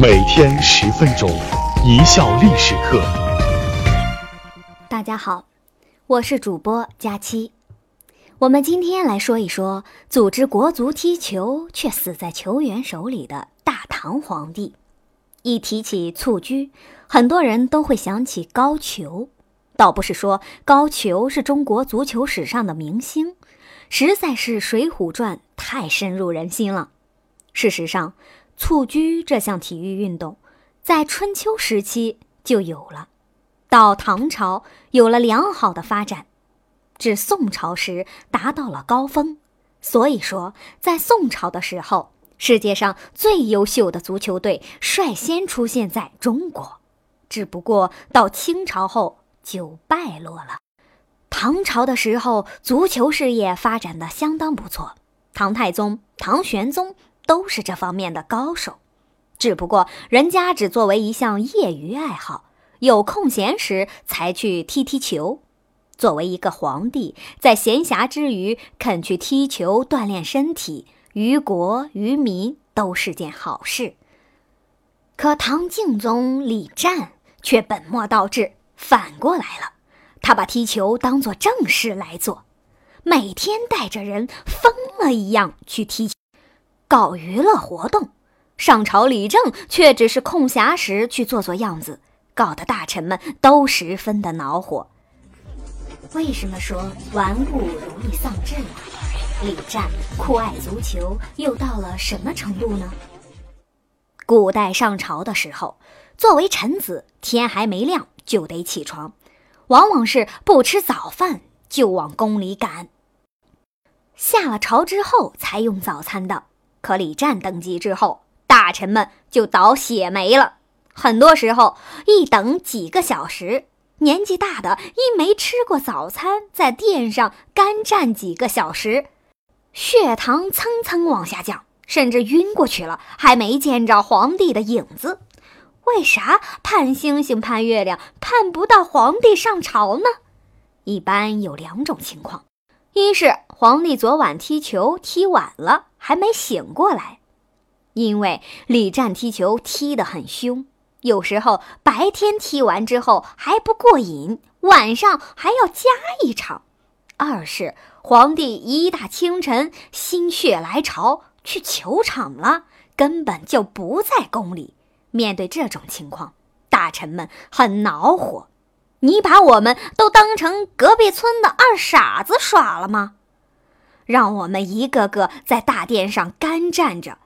每天十分钟，一笑历史课。大家好，我是主播佳期。我们今天来说一说组织国足踢球却死在球员手里的大唐皇帝。一提起蹴鞠，很多人都会想起高俅。倒不是说高俅是中国足球史上的明星，实在是《水浒传》太深入人心了。事实上，蹴鞠这项体育运动，在春秋时期就有了，到唐朝有了良好的发展，至宋朝时达到了高峰。所以说，在宋朝的时候，世界上最优秀的足球队率先出现在中国。只不过到清朝后就败落了。唐朝的时候，足球事业发展的相当不错，唐太宗、唐玄宗。都是这方面的高手，只不过人家只作为一项业余爱好，有空闲时才去踢踢球。作为一个皇帝，在闲暇之余肯去踢球锻炼身体，于国于民都是件好事。可唐敬宗李湛却本末倒置，反过来了，他把踢球当做正事来做，每天带着人疯了一样去踢。搞娱乐活动，上朝理政却只是空暇时去做做样子，搞得大臣们都十分的恼火。为什么说玩物容易丧志呢？李湛酷爱足球又到了什么程度呢？古代上朝的时候，作为臣子，天还没亮就得起床，往往是不吃早饭就往宫里赶，下了朝之后才用早餐的。可李湛登基之后，大臣们就倒血霉了。很多时候，一等几个小时，年纪大的因没吃过早餐，在殿上干站几个小时，血糖蹭蹭往下降，甚至晕过去了，还没见着皇帝的影子。为啥盼星星盼月亮盼不到皇帝上朝呢？一般有两种情况：一是皇帝昨晚踢球踢晚了。还没醒过来，因为李湛踢球踢得很凶，有时候白天踢完之后还不过瘾，晚上还要加一场。二是皇帝一大清晨心血来潮去球场了，根本就不在宫里。面对这种情况，大臣们很恼火。你把我们都当成隔壁村的二傻子耍了吗？让我们一个个在大殿上干站着，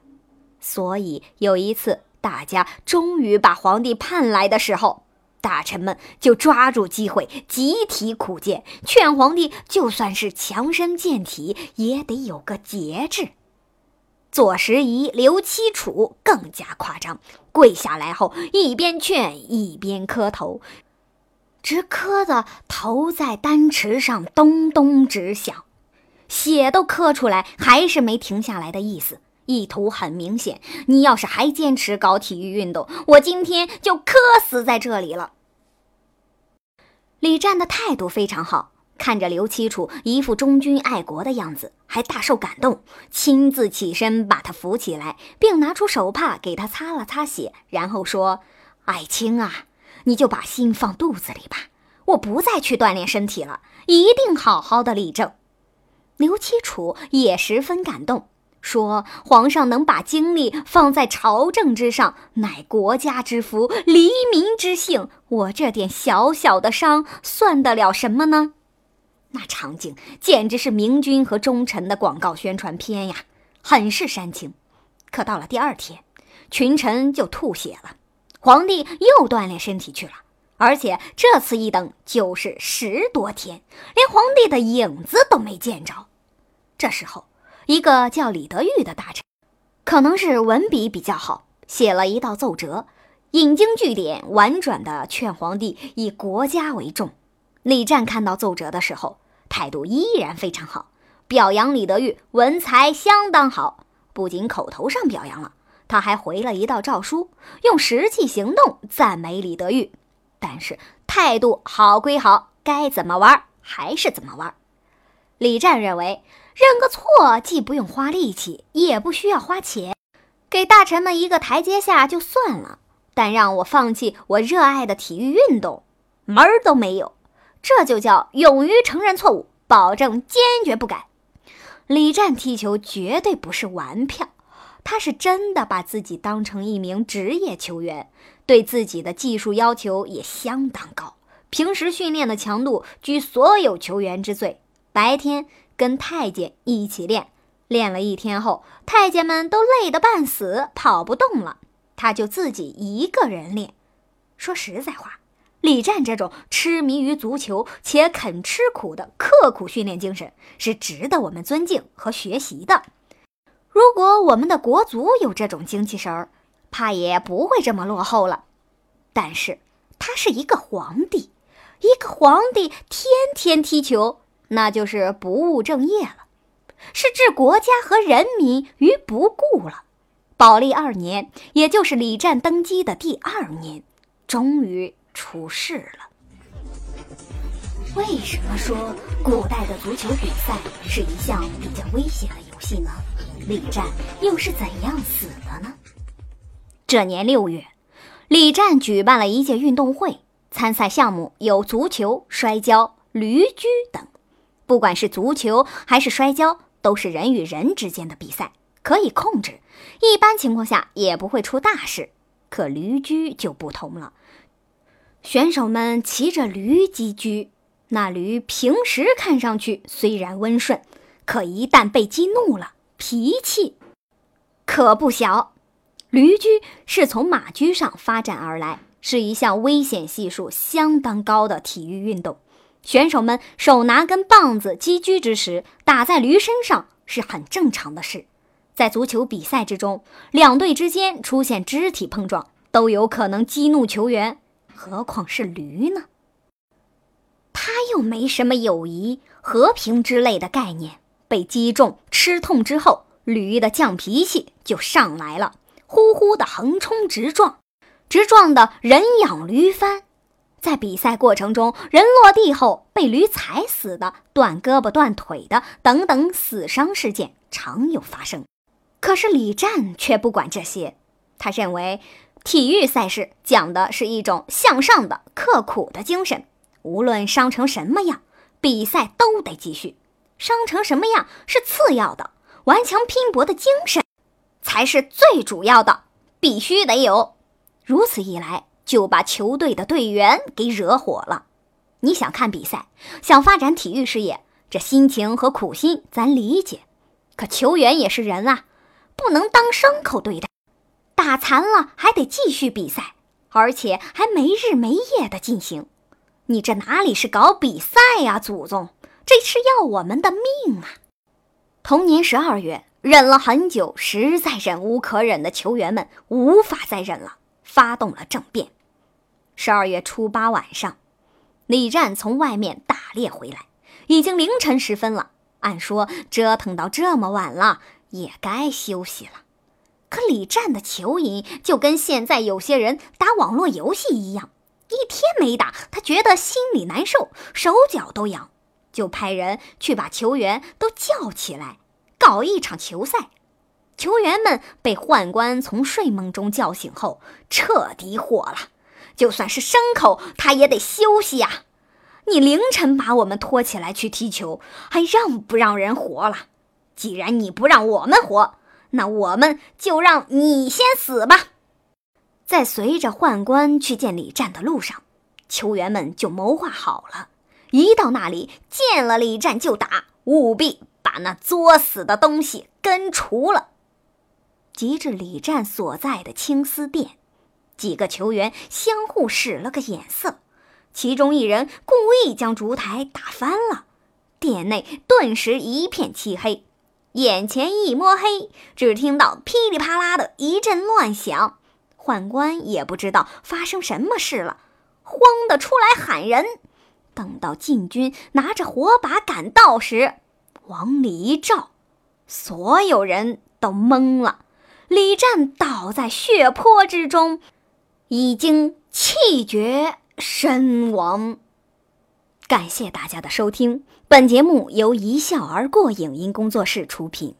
所以有一次大家终于把皇帝盼来的时候，大臣们就抓住机会集体苦谏，劝皇帝就算是强身健体，也得有个节制。左拾遗、刘七楚更加夸张，跪下来后一边劝一边磕头，直磕的头在丹池上咚咚直响。血都磕出来，还是没停下来的意思。意图很明显，你要是还坚持搞体育运动，我今天就磕死在这里了。李湛的态度非常好，看着刘七楚一副忠君爱国的样子，还大受感动，亲自起身把他扶起来，并拿出手帕给他擦了擦血，然后说：“爱卿啊，你就把心放肚子里吧，我不再去锻炼身体了，一定好好的立正。”刘七楚也十分感动，说：“皇上能把精力放在朝政之上，乃国家之福，黎民之幸。我这点小小的伤，算得了什么呢？”那场景简直是明君和忠臣的广告宣传片呀，很是煽情。可到了第二天，群臣就吐血了，皇帝又锻炼身体去了，而且这次一等就是十多天，连皇帝的影子都没见着。这时候，一个叫李德裕的大臣，可能是文笔比较好，写了一道奏折，引经据典，婉转地劝皇帝以国家为重。李湛看到奏折的时候，态度依然非常好，表扬李德裕文才相当好。不仅口头上表扬了，他还回了一道诏书，用实际行动赞美李德裕。但是态度好归好，该怎么玩还是怎么玩。李湛认为。认个错既不用花力气，也不需要花钱，给大臣们一个台阶下就算了，但让我放弃我热爱的体育运动，门儿都没有。这就叫勇于承认错误，保证坚决不改。李战踢球绝对不是玩票，他是真的把自己当成一名职业球员，对自己的技术要求也相当高。平时训练的强度居所有球员之最，白天跟太监一起练，练了一天后，太监们都累得半死，跑不动了，他就自己一个人练。说实在话。李战这种痴迷于足球且肯吃苦的刻苦训练精神是值得我们尊敬和学习的。如果我们的国足有这种精气神儿，怕也不会这么落后了。但是他是一个皇帝，一个皇帝天天踢球，那就是不务正业了，是置国家和人民于不顾了。宝历二年，也就是李战登基的第二年，终于。出事了。为什么说古代的足球比赛是一项比较危险的游戏呢？李战又是怎样死的呢？这年六月，李战举办了一届运动会，参赛项目有足球、摔跤、驴驹等。不管是足球还是摔跤，都是人与人之间的比赛，可以控制，一般情况下也不会出大事。可驴驹就不同了。选手们骑着驴击驹，那驴平时看上去虽然温顺，可一旦被激怒了，脾气可不小。驴驹是从马驹上发展而来，是一项危险系数相当高的体育运动。选手们手拿根棒子击驹之时，打在驴身上是很正常的事。在足球比赛之中，两队之间出现肢体碰撞，都有可能激怒球员。何况是驴呢？他又没什么友谊、和平之类的概念。被击中、吃痛之后，驴的犟脾气就上来了，呼呼的横冲直撞，直撞的人仰驴翻。在比赛过程中，人落地后被驴踩死的、断胳膊断腿的等等死伤事件常有发生。可是李战却不管这些，他认为。体育赛事讲的是一种向上的、刻苦的精神，无论伤成什么样，比赛都得继续。伤成什么样是次要的，顽强拼搏的精神才是最主要的，必须得有。如此一来，就把球队的队员给惹火了。你想看比赛，想发展体育事业，这心情和苦心咱理解，可球员也是人啊，不能当牲口对待。打残了还得继续比赛，而且还没日没夜的进行。你这哪里是搞比赛呀，祖宗，这是要我们的命啊！同年十二月，忍了很久，实在忍无可忍的球员们无法再忍了，发动了政变。十二月初八晚上，李战从外面打猎回来，已经凌晨时分了。按说折腾到这么晚了，也该休息了。可李战的球瘾就跟现在有些人打网络游戏一样，一天没打，他觉得心里难受，手脚都痒，就派人去把球员都叫起来，搞一场球赛。球员们被宦官从睡梦中叫醒后，彻底火了。就算是牲口，他也得休息呀！你凌晨把我们拖起来去踢球，还让不让人活了？既然你不让我们活，那我们就让你先死吧。在随着宦官去见李战的路上，球员们就谋划好了，一到那里见了李战就打，务必把那作死的东西根除了。及至李战所在的青丝店，几个球员相互使了个眼色，其中一人故意将烛台打翻了，店内顿时一片漆黑。眼前一摸黑，只听到噼里啪啦的一阵乱响，宦官也不知道发生什么事了，慌得出来喊人。等到禁军拿着火把赶到时，往里一照，所有人都懵了。李战倒在血泊之中，已经气绝身亡。感谢大家的收听。本节目由一笑而过影音工作室出品。